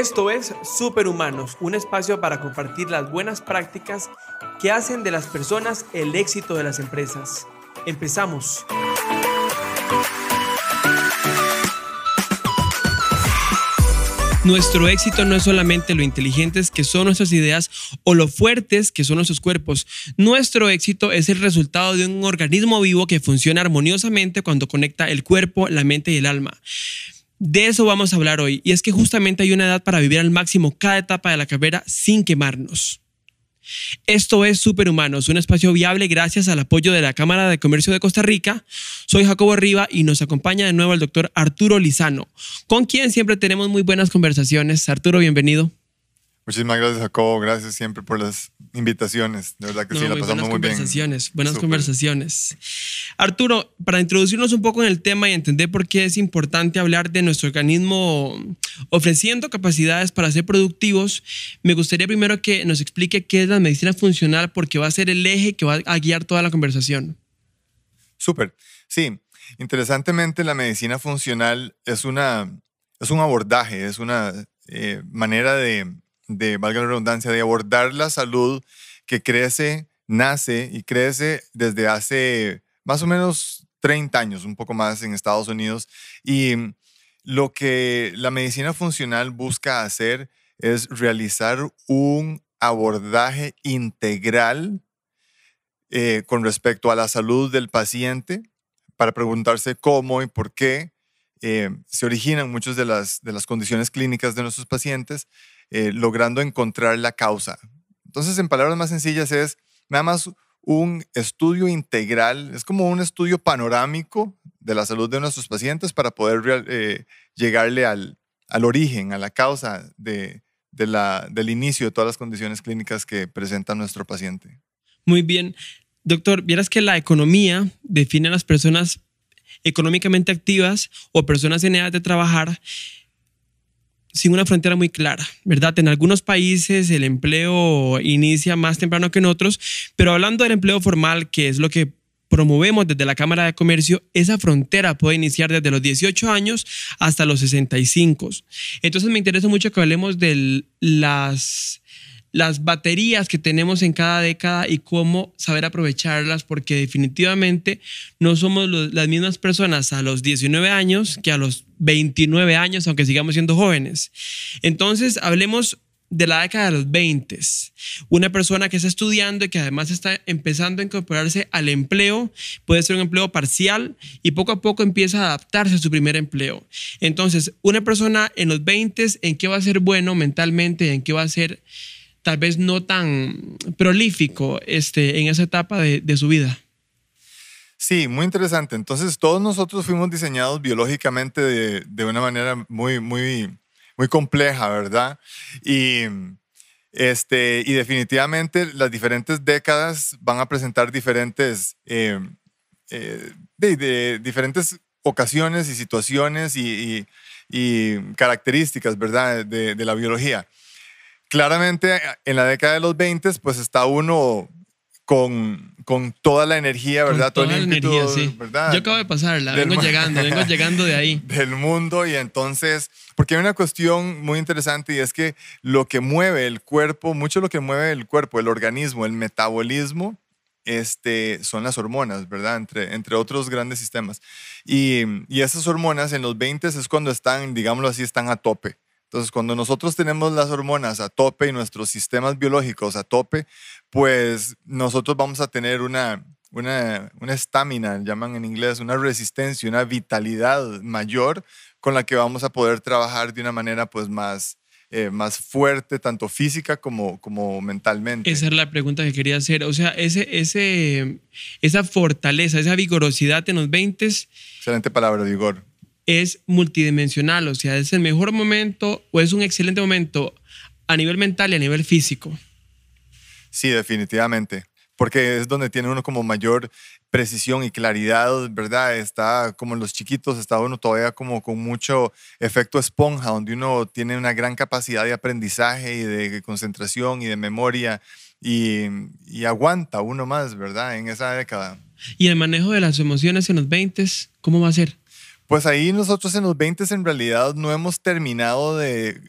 Esto es Superhumanos, un espacio para compartir las buenas prácticas que hacen de las personas el éxito de las empresas. Empezamos. Nuestro éxito no es solamente lo inteligentes que son nuestras ideas o lo fuertes que son nuestros cuerpos. Nuestro éxito es el resultado de un organismo vivo que funciona armoniosamente cuando conecta el cuerpo, la mente y el alma. De eso vamos a hablar hoy, y es que justamente hay una edad para vivir al máximo cada etapa de la carrera sin quemarnos. Esto es Superhumanos, un espacio viable gracias al apoyo de la Cámara de Comercio de Costa Rica. Soy Jacobo Riva y nos acompaña de nuevo el doctor Arturo Lizano, con quien siempre tenemos muy buenas conversaciones. Arturo, bienvenido. Muchísimas gracias, Jacobo. Gracias siempre por las invitaciones. De verdad que sí, la pasamos muy bien. Conversaciones, buenas conversaciones. Arturo, para introducirnos un poco en el tema y entender por qué es importante hablar de nuestro organismo ofreciendo capacidades para ser productivos, me gustaría primero que nos explique qué es la medicina funcional, porque va a ser el eje que va a guiar toda la conversación. Súper. Sí, interesantemente la medicina funcional es, una, es un abordaje, es una eh, manera de de, valga la redundancia, de abordar la salud que crece, nace y crece desde hace más o menos 30 años, un poco más en Estados Unidos. Y lo que la medicina funcional busca hacer es realizar un abordaje integral eh, con respecto a la salud del paciente para preguntarse cómo y por qué eh, se originan muchas de las, de las condiciones clínicas de nuestros pacientes eh, logrando encontrar la causa. Entonces, en palabras más sencillas, es nada más un estudio integral, es como un estudio panorámico de la salud de nuestros pacientes para poder eh, llegarle al, al, origen, a la causa de, de la, del inicio de todas las condiciones clínicas que presenta nuestro paciente. Muy bien. Doctor, vieras que la economía define a las personas económicamente activas o personas en edad de trabajar sin una frontera muy clara, ¿verdad? En algunos países el empleo inicia más temprano que en otros, pero hablando del empleo formal, que es lo que promovemos desde la Cámara de Comercio, esa frontera puede iniciar desde los 18 años hasta los 65. Entonces me interesa mucho que hablemos de las las baterías que tenemos en cada década y cómo saber aprovecharlas, porque definitivamente no somos las mismas personas a los 19 años que a los 29 años, aunque sigamos siendo jóvenes. Entonces, hablemos de la década de los 20. Una persona que está estudiando y que además está empezando a incorporarse al empleo, puede ser un empleo parcial y poco a poco empieza a adaptarse a su primer empleo. Entonces, una persona en los 20, ¿en qué va a ser bueno mentalmente? ¿En qué va a ser tal vez no tan prolífico este, en esa etapa de, de su vida. Sí, muy interesante. Entonces, todos nosotros fuimos diseñados biológicamente de, de, una manera muy, muy, muy compleja, ¿verdad? Y, este, y definitivamente las diferentes décadas van a presentar diferentes, eh, eh, de, diferentes ocasiones y situaciones y, y, características, ¿verdad? De, de la biología claramente en la década de los 20 pues está uno con, con toda la energía, ¿verdad? toda la energía, sí. ¿verdad? Yo acabo de pasarla, vengo llegando, vengo llegando de ahí. Del mundo y entonces, porque hay una cuestión muy interesante y es que lo que mueve el cuerpo, mucho lo que mueve el cuerpo, el organismo, el metabolismo, este, son las hormonas, ¿verdad? Entre, entre otros grandes sistemas. Y, y esas hormonas en los 20 es cuando están, digámoslo así, están a tope. Entonces, cuando nosotros tenemos las hormonas a tope y nuestros sistemas biológicos a tope, pues nosotros vamos a tener una una estamina, llaman en inglés, una resistencia, una vitalidad mayor con la que vamos a poder trabajar de una manera pues más, eh, más fuerte, tanto física como, como mentalmente. Esa es la pregunta que quería hacer. O sea, ese, ese, esa fortaleza, esa vigorosidad en los 20. Excelente palabra, vigor es multidimensional, o sea, es el mejor momento o es un excelente momento a nivel mental y a nivel físico. Sí, definitivamente, porque es donde tiene uno como mayor precisión y claridad, ¿verdad? Está como en los chiquitos, está uno todavía como con mucho efecto esponja, donde uno tiene una gran capacidad de aprendizaje y de concentración y de memoria y, y aguanta uno más, ¿verdad? En esa década. ¿Y el manejo de las emociones en los 20, cómo va a ser? Pues ahí nosotros en los 20 en realidad no hemos terminado de,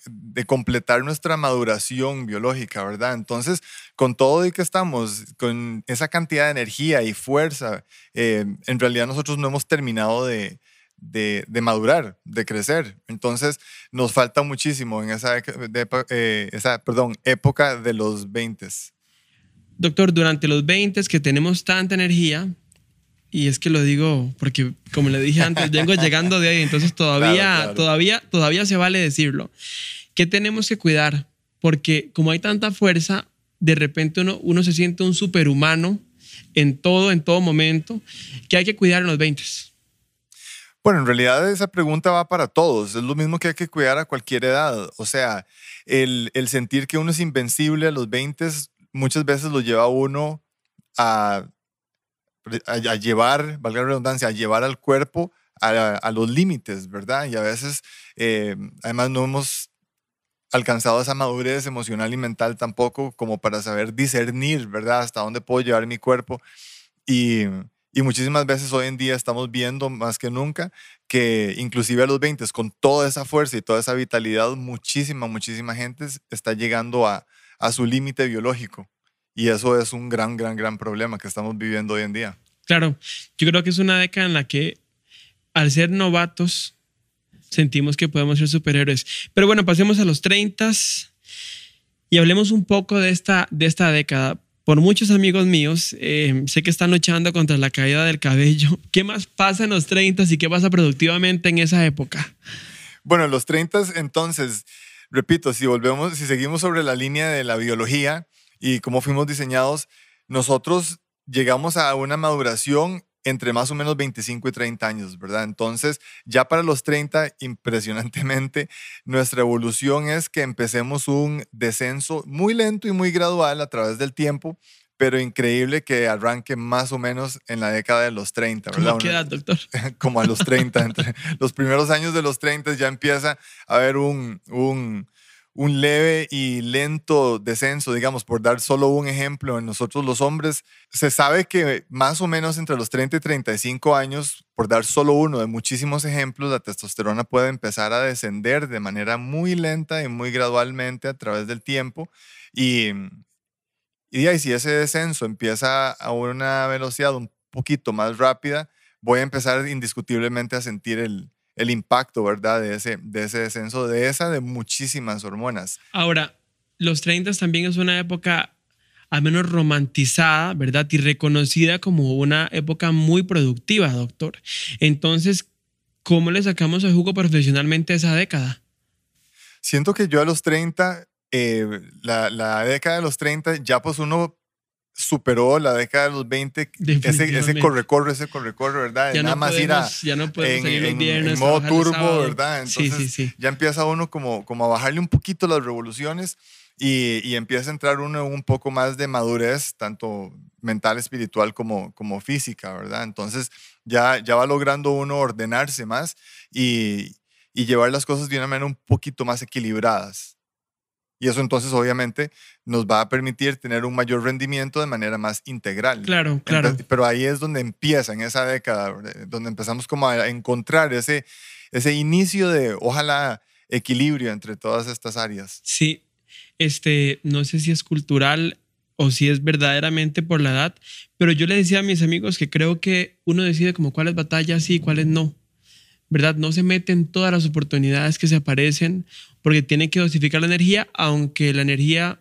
completar nuestra maduración biológica, ¿verdad? Entonces, con todo y que estamos, con esa cantidad de energía y fuerza, eh, en realidad nosotros no hemos terminado de, madurar, de crecer. Entonces, nos falta muchísimo en esa, eh, esa perdón, época de los 20. Doctor, durante los 20 que tenemos tanta energía, y es que lo digo porque, como le dije antes, vengo llegando de ahí, entonces todavía, todavía, todavía se vale decirlo. ¿Qué tenemos que cuidar? Porque como hay tanta fuerza, de repente uno, uno se siente un superhumano en todo, en todo momento, que hay que cuidar en los 20. Bueno, en realidad esa pregunta va para todos. Es lo mismo que hay que cuidar a cualquier edad. O sea, el, el sentir que uno es invencible a los 20 muchas veces lo lleva a uno a a, llevar, valga la redundancia, a llevar al cuerpo a, los límites, ¿verdad? Y a veces, eh, además, no hemos alcanzado esa madurez emocional y mental tampoco como para saber discernir, ¿verdad? Hasta dónde puedo llevar mi cuerpo. Y, y muchísimas veces hoy en día estamos viendo más que nunca que inclusive a los 20, con toda esa fuerza y toda esa vitalidad, muchísima, muchísima gente está llegando a, a su límite biológico. Y eso es un gran, gran, gran problema que estamos viviendo hoy en día. Claro, yo creo que es una década en la que al ser novatos sentimos que podemos ser superhéroes. Pero bueno, pasemos a los 30 y hablemos un poco de esta, de esta década. Por muchos amigos míos, eh, sé que están luchando contra la caída del cabello. ¿Qué más pasa en los 30 y qué pasa productivamente en esa época? Bueno, los 30 entonces, repito, si volvemos, si seguimos sobre la línea de la biología, y cómo fuimos diseñados, nosotros llegamos a una maduración entre más o menos 25 y 30 años, ¿verdad? Entonces, ya para los 30, impresionantemente, nuestra evolución es que empecemos un descenso muy lento y muy gradual a través del tiempo, pero increíble que arranque más o menos en la década de los 30, ¿verdad? ¿Cómo qué edad, doctor? Como a los 30, entre los primeros años de los 30 ya empieza a haber un, un un leve y lento descenso, digamos, por dar solo un ejemplo, en nosotros los hombres, se sabe que más o menos entre los 30 y 35 años, por dar solo uno de muchísimos ejemplos, la testosterona puede empezar a descender de manera muy lenta y muy gradualmente a través del tiempo. Y, y, y si ese descenso empieza a una velocidad un poquito más rápida, voy a empezar indiscutiblemente a sentir el, el impacto, ¿verdad? De ese, de ese descenso, de esa, de muchísimas hormonas. Ahora, los 30 también es una época al menos romantizada, ¿verdad? Y reconocida como una época muy productiva, doctor. Entonces, ¿cómo le sacamos el jugo profesionalmente a esa década? Siento que yo a los 30, eh, la, la, década de los 30, ya pues uno superó la década de los 20, ese, ese corre-corre, ese corre-corre, ¿verdad? Ya Nada más ir a, no en, en, en, modo turbo, ¿verdad? Entonces sí, sí, sí. ya empieza uno como, como a bajarle un poquito las revoluciones y, y, empieza a entrar uno un poco más de madurez, tanto mental, espiritual como, como física, ¿verdad? Entonces ya, ya va logrando uno ordenarse más y, y llevar las cosas de una manera un poquito más equilibradas. Y eso entonces obviamente nos va a permitir tener un mayor rendimiento de manera más integral. Claro, claro. pero ahí es donde empieza, en esa década, donde empezamos como a encontrar ese, ese inicio de, ojalá, equilibrio entre todas estas áreas. Sí, este, no sé si es cultural o si es verdaderamente por la edad, pero yo le decía a mis amigos que creo que uno decide como cuáles batallas sí y cuáles no. ¿Verdad? No se meten todas las oportunidades que se aparecen porque tienen que dosificar la energía, aunque la energía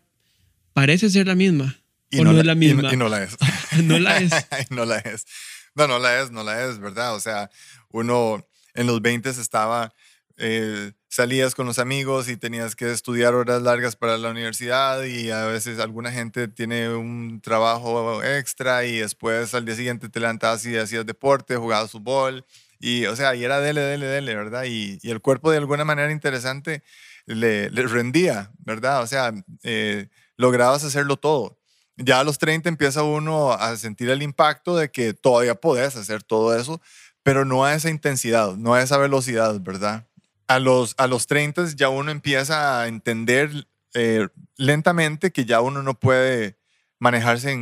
parece ser la misma. Y no, es la misma. Y no, la es. no la es. no la es. No, no la es, no la es, ¿verdad? O sea, uno en los 20 estaba, eh, salías con los amigos y tenías que estudiar horas largas para la universidad y a veces alguna gente tiene un trabajo extra y después al día siguiente te levantabas y hacías deporte, jugabas fútbol y, o sea, y era dele, dele, dele, ¿verdad? Y, y el cuerpo de alguna manera interesante le, le rendía, ¿verdad? O sea, eh, lograbas hacerlo todo. Ya a los 30 empieza uno a sentir el impacto de que todavía podés hacer todo eso, pero no a esa intensidad, no a esa velocidad, ¿verdad? A los, a los 30 ya uno empieza a entender eh, lentamente que ya uno no puede manejarse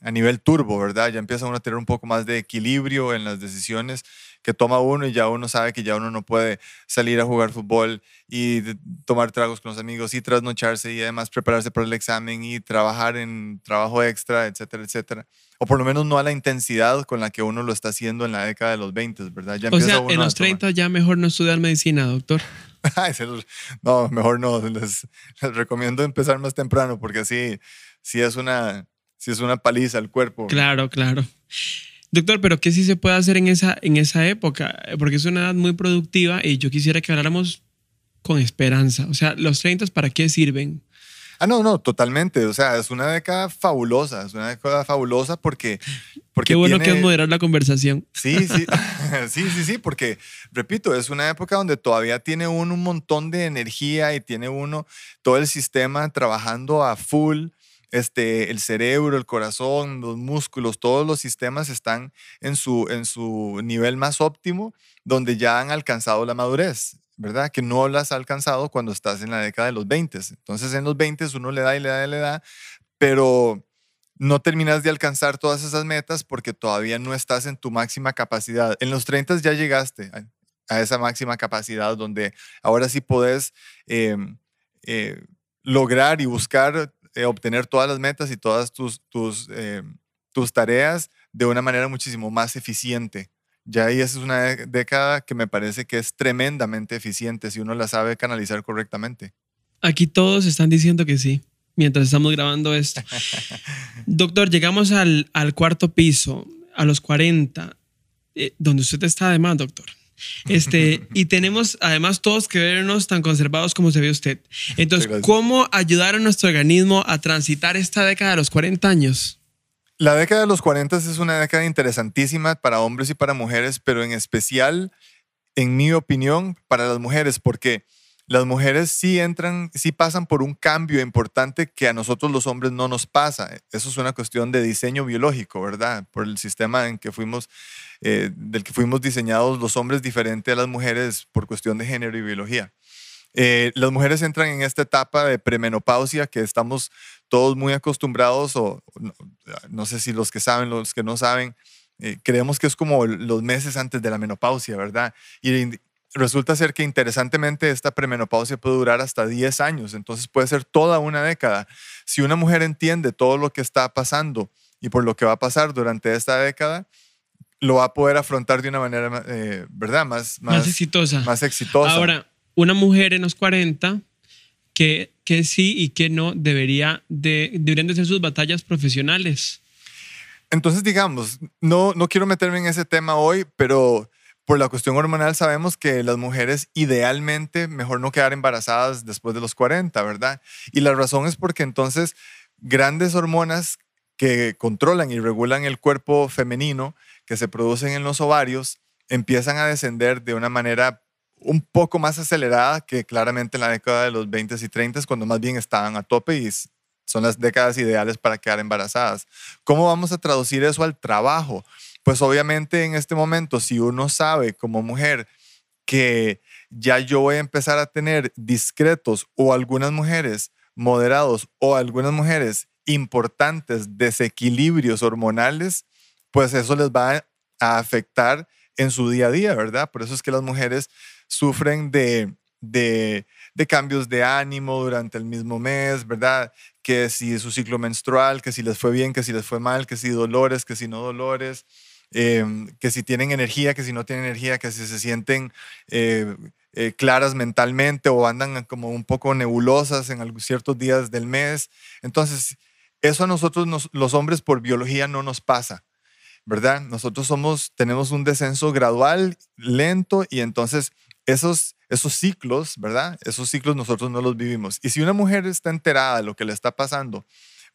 a nivel turbo, ¿verdad? Ya empieza uno a tener un poco más de equilibrio en las decisiones que toma uno y ya uno sabe que ya uno no puede salir a jugar fútbol y tomar tragos con los amigos y trasnocharse y además prepararse para el examen y trabajar en trabajo extra, etcétera, etcétera. O por lo menos no a la intensidad con la que uno lo está haciendo en la década de los 20, ¿verdad? Ya o sea, en los 30 ya mejor no estudiar medicina, doctor. no, mejor no. Les, les, recomiendo empezar más temprano porque así, sí es una, sí es una paliza al cuerpo. Claro, claro. Doctor, pero ¿qué sí se puede hacer en esa, en esa época? Porque es una edad muy productiva y yo quisiera que habláramos con esperanza. O sea, los 30 ¿para qué sirven? Ah, no, no, totalmente. O sea, es una década fabulosa, es una década fabulosa porque... porque Qué bueno que es moderar la conversación. Sí, sí, sí, sí, sí, porque, repito, es una época donde todavía tiene uno un montón de energía y tiene uno todo el sistema trabajando a full este, el cerebro, el corazón, los músculos, todos los sistemas están en su, en su nivel más óptimo, donde ya han alcanzado la madurez, ¿verdad? Que no las ha alcanzado cuando estás en la década de los 20. Entonces en los 20 uno le da y le da y le da, pero no terminas de alcanzar todas esas metas porque todavía no estás en tu máxima capacidad. En los 30 ya llegaste a, esa máxima capacidad donde ahora sí podés em, eh, lograr y buscar eh, obtener todas las metas y todas tus, tus, eh, tus tareas de una manera muchísimo más eficiente. Ya ahí es una década que me parece que es tremendamente eficiente si uno la sabe canalizar correctamente. Aquí todos están diciendo que sí, mientras estamos grabando esto. Doctor, llegamos al, al, cuarto piso, a los 40, eh, donde usted está además, doctor. Este, y tenemos además todos que vernos tan conservados como se ve usted. Entonces, ¿cómo ayudar a nuestro organismo a transitar esta década de los 40 años? La década de los 40 es una década interesantísima para hombres y para mujeres, pero en especial, en mi opinión, para las mujeres, porque las mujeres sí entran, sí pasan por un cambio importante que a nosotros los hombres no nos pasa. Eso es una cuestión de diseño biológico, ¿verdad? Por el sistema en que fuimos, eh, del que fuimos diseñados los hombres diferente a las mujeres por cuestión de género y biología. Eh, las mujeres entran en esta etapa de premenopausia que estamos todos muy acostumbrados, o no, sé si los que saben, los que no saben, eh, creemos que es como los meses antes de la menopausia, ¿verdad? Y resulta ser que interesantemente esta premenopausia puede durar hasta 10 años, entonces puede ser toda una década. Si una mujer entiende todo lo que está pasando y por lo que va a pasar durante esta década, lo va a poder afrontar de una manera, eh, ¿verdad? Más, más, exitosa. Más exitosa. Ahora, una mujer en los 40 que, que sí y que no debería de, deberían de ser sus batallas profesionales. Entonces, digamos, no, no quiero meterme en ese tema hoy, pero por la cuestión hormonal sabemos que las mujeres idealmente mejor no quedar embarazadas después de los 40, ¿verdad? Y la razón es porque entonces grandes hormonas que controlan y regulan el cuerpo femenino que se producen en los ovarios empiezan a descender de una manera un poco más acelerada que claramente en la década de los 20 y 30 cuando más bien estaban a tope y son las décadas ideales para quedar embarazadas. ¿Cómo vamos a traducir eso al trabajo? pues obviamente en este momento, si uno sabe como mujer que ya yo voy a empezar a tener discretos o algunas mujeres moderados o algunas mujeres importantes desequilibrios hormonales, pues eso les va a afectar en su día a día, ¿verdad? Por eso es que las mujeres sufren de, de, cambios de ánimo durante el mismo mes, ¿verdad? Que si su ciclo menstrual, que si les fue bien, que si les fue mal, que si dolores, que si no dolores. Em, que si tienen energía, que si no tienen energía, que si se sienten eh, eh, claras mentalmente o andan como un poco nebulosas en ciertos días del mes. Entonces, eso a nosotros los hombres por biología no nos pasa, ¿verdad? Nosotros somos, tenemos un descenso gradual, lento, y entonces esos, esos ciclos, ¿verdad? Esos ciclos nosotros no los vivimos. Y si una mujer está enterada de lo que le está pasando,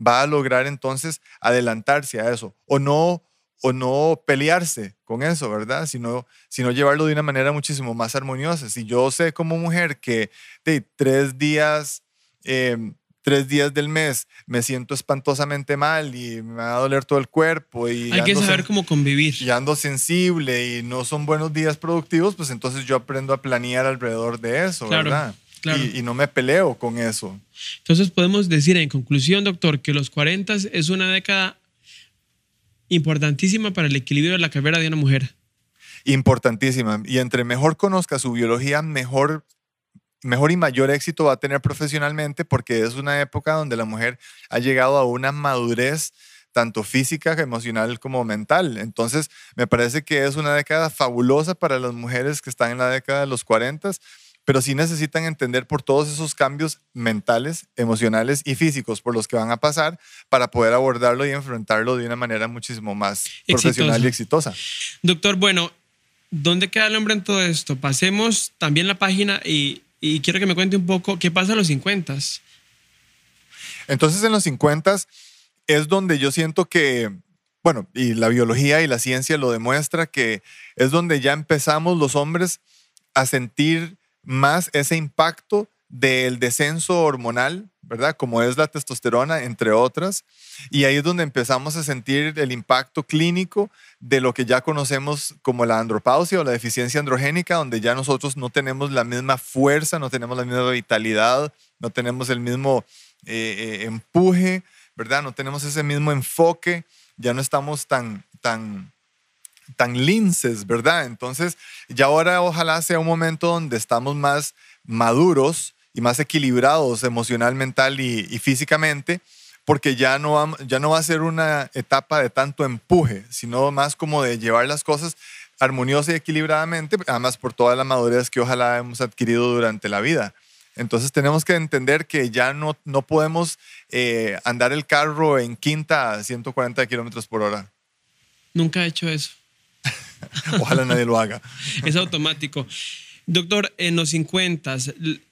va a lograr entonces adelantarse a eso o no o no pelearse con eso, ¿verdad? Sino, sino llevarlo de una manera muchísimo más armoniosa. Si yo sé como mujer que de tres días, em, tres días del mes me siento espantosamente mal y me va a doler todo el cuerpo y hay que saber cómo convivir y ando sensible y no son buenos días productivos, pues entonces yo aprendo a planear alrededor de eso, ¿verdad? Claro. y, y no me peleo con eso. Entonces podemos decir en conclusión, doctor, que los 40 es una década importantísima para el equilibrio de la carrera de una mujer. Importantísima. Y entre mejor conozca su biología, mejor, mejor y mayor éxito va a tener profesionalmente porque es una época donde la mujer ha llegado a una madurez tanto física, emocional como mental. Entonces, me parece que es una década fabulosa para las mujeres que están en la década de los 40, pero sí necesitan entender por todos esos cambios mentales, emocionales y físicos por los que van a pasar para poder abordarlo y enfrentarlo de una manera muchísimo más profesional y exitosa. Doctor, bueno, ¿dónde queda el hombre en todo esto? Pasemos también la página y, y quiero que me cuente un poco qué pasa en los 50. Entonces, en los 50 es donde yo siento que, bueno, y la biología y la ciencia lo demuestra, que es donde ya empezamos los hombres a sentir más ese impacto del descenso hormonal, ¿verdad? Como es la testosterona, entre otras. Y ahí es donde empezamos a sentir el impacto clínico de lo que ya conocemos como la andropausia o la deficiencia androgénica, donde ya nosotros no tenemos la misma fuerza, no tenemos la misma vitalidad, no tenemos el mismo eh, eh, empuje, ¿verdad? No tenemos ese mismo enfoque, ya no estamos tan, tan, tan linces, ¿verdad? Entonces, ya ahora ojalá sea un momento donde estamos más maduros y más equilibrados emocional, mental y, y físicamente, porque ya no, va, ya no va a ser una etapa de tanto empuje, sino más como de llevar las cosas armoniosa y equilibradamente, además por toda la madurez que ojalá hemos adquirido durante la vida. Entonces tenemos que entender que ya no, no podemos eh, andar el carro en quinta a 140 kilómetros por hora. Nunca he hecho eso. Ojalá nadie lo haga. es automático. Doctor, en los 50,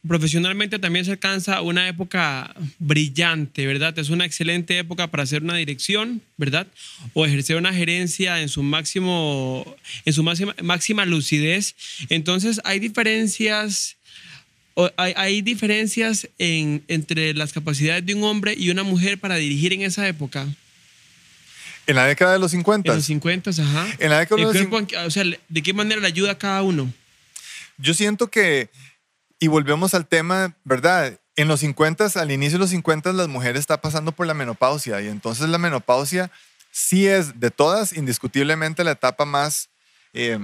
profesionalmente también se alcanza una época brillante, ¿verdad? Es una excelente época para hacer una dirección, ¿verdad? O ejercer una gerencia en su máximo, en su máxima, máxima lucidez. Entonces, hay diferencias hay, hay, diferencias en, entre las capacidades de un hombre y una mujer para dirigir en esa época. En la década de los 50. En los 50, ajá. En la década de los 50. O sea, ¿de qué manera le ayuda a cada uno? Yo siento que, y volvemos al tema, ¿verdad? En los 50, al inicio de los 50, las mujeres están pasando por la menopausia y entonces la menopausia sí es de todas indiscutiblemente la etapa más... Eh,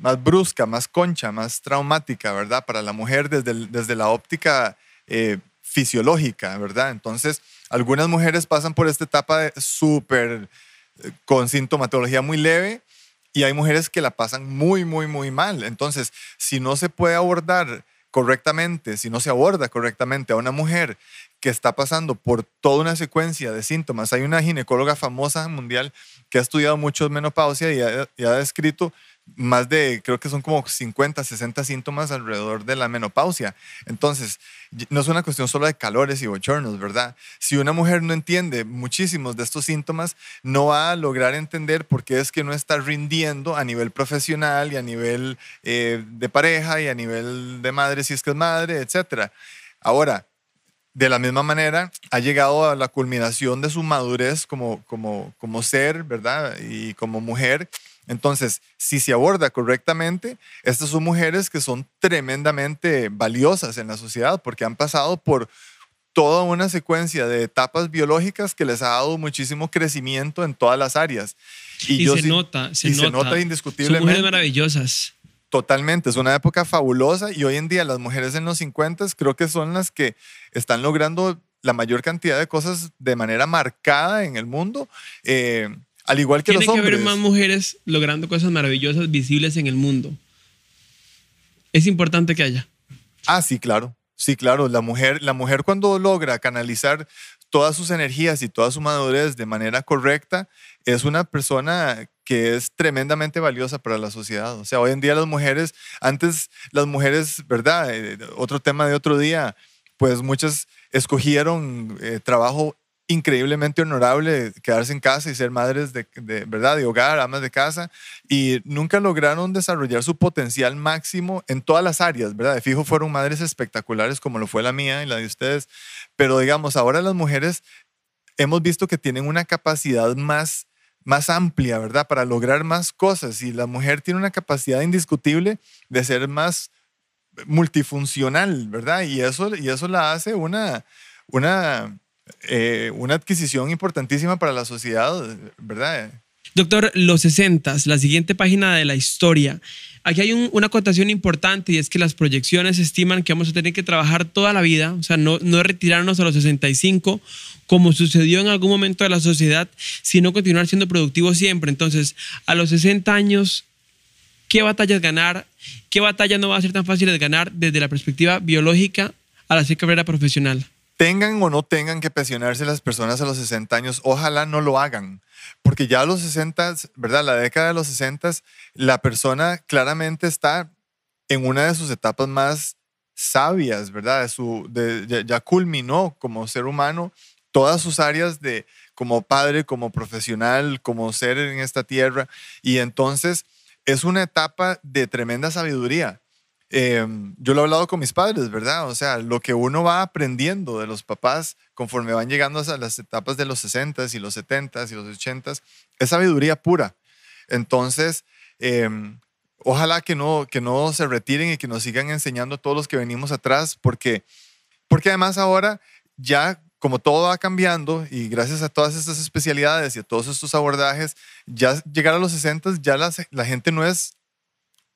más brusca, más concha, más traumática, ¿verdad? Para la mujer desde, desde la óptica eh, fisiológica, ¿verdad? Entonces, algunas mujeres pasan por esta etapa súper eh, con sintomatología muy leve y hay mujeres que la pasan muy, muy, muy mal. Entonces, si no se puede abordar correctamente, si no se aborda correctamente a una mujer que está pasando por toda una secuencia de síntomas, hay una ginecóloga famosa mundial que ha estudiado mucho menopausia y ha, y ha descrito más de, creo que son como 50, 60 síntomas alrededor de la menopausia. Entonces, no es una cuestión solo de calores y bochornos, ¿verdad? Si una mujer no entiende muchísimos de estos síntomas, no va a lograr entender por qué es que no está rindiendo a nivel profesional y a nivel eh, de pareja y a nivel de madre, si es que es madre, etc. Ahora, de la misma manera, ha llegado a la culminación de su madurez como, como, como ser, ¿verdad? Y como mujer entonces, si se aborda correctamente, estas son mujeres que son tremendamente valiosas en la sociedad porque han pasado por toda una secuencia de etapas biológicas que les ha dado muchísimo crecimiento en todas las áreas. Y, se nota, se y nota. se nota indiscutiblemente. Son mujeres maravillosas. Totalmente, es una época fabulosa y hoy en día las mujeres en los 50 creo que son las que están logrando la mayor cantidad de cosas de manera marcada en el mundo. Eh, al igual que Tiene los que hombres. haber más mujeres logrando cosas maravillosas visibles en el mundo. Es importante que haya. Ah, sí, claro. Sí, claro. La mujer, la mujer cuando logra canalizar todas sus energías y toda su madurez de manera correcta, es una persona que es tremendamente valiosa para la sociedad. O sea, hoy en día las mujeres, antes las mujeres, ¿verdad? Eh, otro tema de otro día, pues muchas escogieron eh, trabajo increíblemente honorable quedarse en casa y ser madres de, de, verdad de hogar, amas de casa y nunca lograron desarrollar su potencial máximo en todas las áreas, ¿verdad? De fijo fueron madres espectaculares como lo fue la mía y la de ustedes, pero digamos, ahora las mujeres hemos visto que tienen una capacidad más más amplia, ¿verdad? Para lograr más cosas y la mujer tiene una capacidad indiscutible de ser más multifuncional, ¿verdad? Y eso, y eso la hace una, una, eh, una adquisición importantísima para la sociedad, ¿verdad? Doctor, los 60, la siguiente página de la historia. Aquí hay una acotación importante y es que las proyecciones estiman que vamos a tener que trabajar toda la vida, o sea, no, no retirarnos a los 65 como sucedió en algún momento de la sociedad, sino continuar siendo productivos siempre. Entonces, a los 60 años, ¿qué batallas ganar? ¿Qué batalla no va a ser tan fácil de ganar desde la perspectiva biológica a la carrera profesional? Tengan o no tengan que pensionarse las personas a los 60 años, ojalá no lo hagan porque ya a los 60, ¿verdad? La década de los 60, la persona claramente está en una de sus etapas más sabias, ¿verdad? su, ya, culminó como ser humano todas sus áreas de como padre, como profesional, como ser en esta tierra. Y entonces es una etapa de tremenda sabiduría. Em, yo lo he hablado con mis padres, ¿verdad? O sea, lo que uno va aprendiendo de los papás conforme van llegando a las etapas de los 60 y los 70 y los 80 es sabiduría pura. Entonces, em, ojalá que no, que no se retiren y que nos sigan enseñando todos los que venimos atrás, porque, porque además ahora ya como todo va cambiando y gracias a todas estas especialidades y a todos estos abordajes, ya llegar a los 60 ya la, la gente no es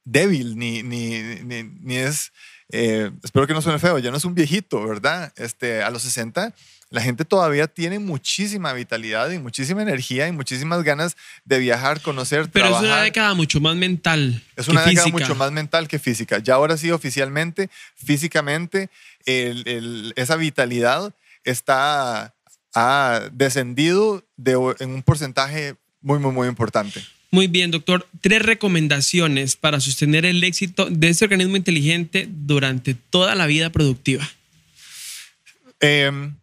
débil, ni, ni, ni, es, eh, espero que no suene feo, ya no es un viejito, ¿verdad? Este, a los 60 la gente todavía tiene muchísima vitalidad y muchísima energía y muchísimas ganas de viajar, conocer, Pero es una década mucho más mental. Es una década mucho más mental que física. Ya ahora sí, oficialmente, físicamente, esa vitalidad está ha descendido de, en un porcentaje muy, muy, muy importante. Muy bien, doctor. Tres recomendaciones para sostener el éxito de este organismo inteligente durante toda la vida productiva. Em,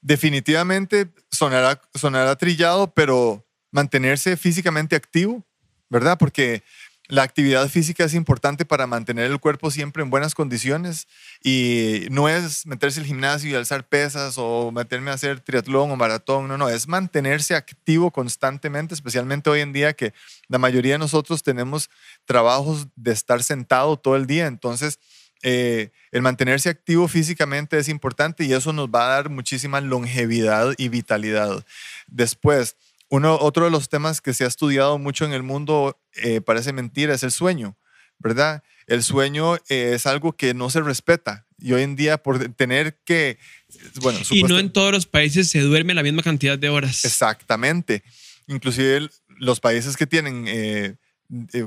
definitivamente sonará, sonará trillado, pero mantenerse físicamente activo, ¿verdad? Porque la actividad física es importante para mantener el cuerpo siempre en buenas condiciones y no es meterse al gimnasio y alzar pesas o meterme a hacer triatlón o maratón, no, no, es mantenerse activo constantemente, especialmente hoy en día que la mayoría de nosotros tenemos trabajos de estar sentado todo el día, entonces eh, el mantenerse activo físicamente es importante y eso nos va a dar muchísima longevidad y vitalidad. Después, uno, otro de los temas que se ha estudiado mucho en el mundo, eh, parece mentira, es el sueño, ¿verdad? El sueño eh, es algo que no se respeta y hoy en día por tener que, bueno, y no en todos los países se duerme la misma cantidad de horas. Exactamente. Inclusive los países que tienen eh,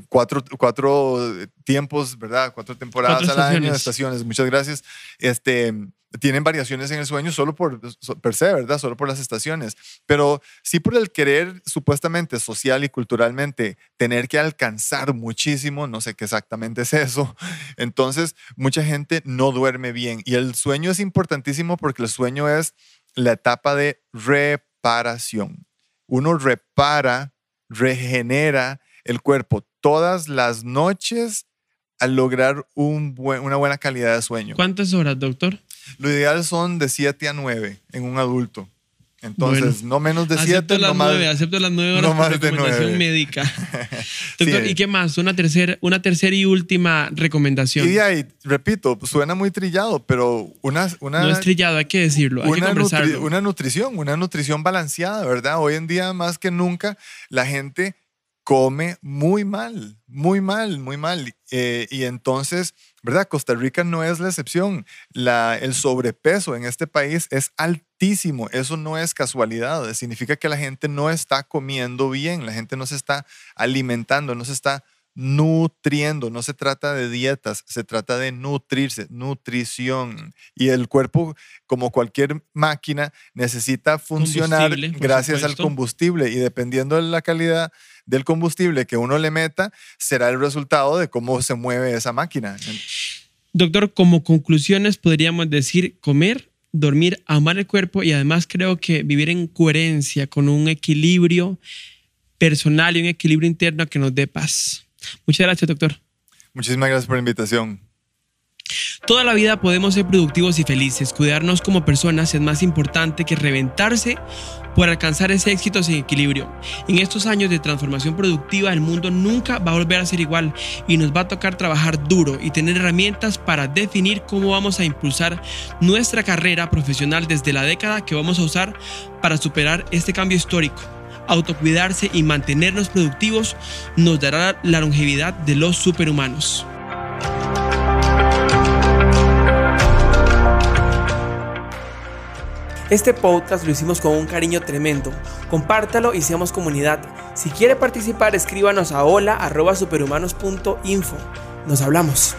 cuatro, cuatro tiempos, ¿verdad? Cuatro temporadas al año, estaciones, muchas gracias. Este, tienen variaciones en el sueño solo por per se, ¿verdad? Solo por las estaciones, pero sí por el querer supuestamente social y culturalmente tener que alcanzar muchísimo, no sé qué exactamente es eso. Entonces, mucha gente no duerme bien y el sueño es importantísimo porque el sueño es la etapa de reparación. Uno repara, regenera el cuerpo todas las noches al lograr un una buena calidad de sueño. ¿Cuántas horas, doctor? Lo ideal son de 7 a 9 en un adulto. Entonces, no menos de 7, no más. acepto las 9 horas no de 9. médica. Doctor, ¿y qué más? Una tercera, una tercera y última recomendación. Y ahí, repito, suena muy trillado, pero una, una... No es trillado, hay que decirlo, hay una, que una nutrición, una nutrición balanceada, ¿verdad? Hoy en día, más que nunca, la gente come muy mal, muy mal, muy mal. Eh, y entonces, ¿verdad? Costa Rica no es la excepción. La, el sobrepeso en este país es altísimo. Eso no es casualidad. Significa que la gente no está comiendo bien, la gente no se está alimentando, no se está nutriendo. No se trata de dietas, se trata de nutrirse, nutrición. Y el cuerpo, como cualquier máquina, necesita funcionar gracias al combustible y dependiendo de la calidad del combustible que uno le meta, será el resultado de cómo se mueve esa máquina. Doctor, como conclusiones podríamos decir comer, dormir, amar el cuerpo y además creo que vivir en coherencia con un equilibrio personal y un equilibrio interno que nos dé paz. Muchas gracias, doctor. Muchísimas gracias por la invitación. Toda la vida podemos ser productivos y felices. Cuidarnos como personas es más importante que reventarse por alcanzar ese éxito sin equilibrio. En estos años de transformación productiva el mundo nunca va a volver a ser igual y nos va a tocar trabajar duro y tener herramientas para definir cómo vamos a impulsar nuestra carrera profesional desde la década que vamos a usar para superar este cambio histórico. Autocuidarse y mantenernos productivos nos dará la longevidad de los superhumanos. Este podcast lo hicimos con un cariño tremendo. Compártalo y seamos comunidad. Si quiere participar, escríbanos a hola.superhumanos.info. Nos hablamos.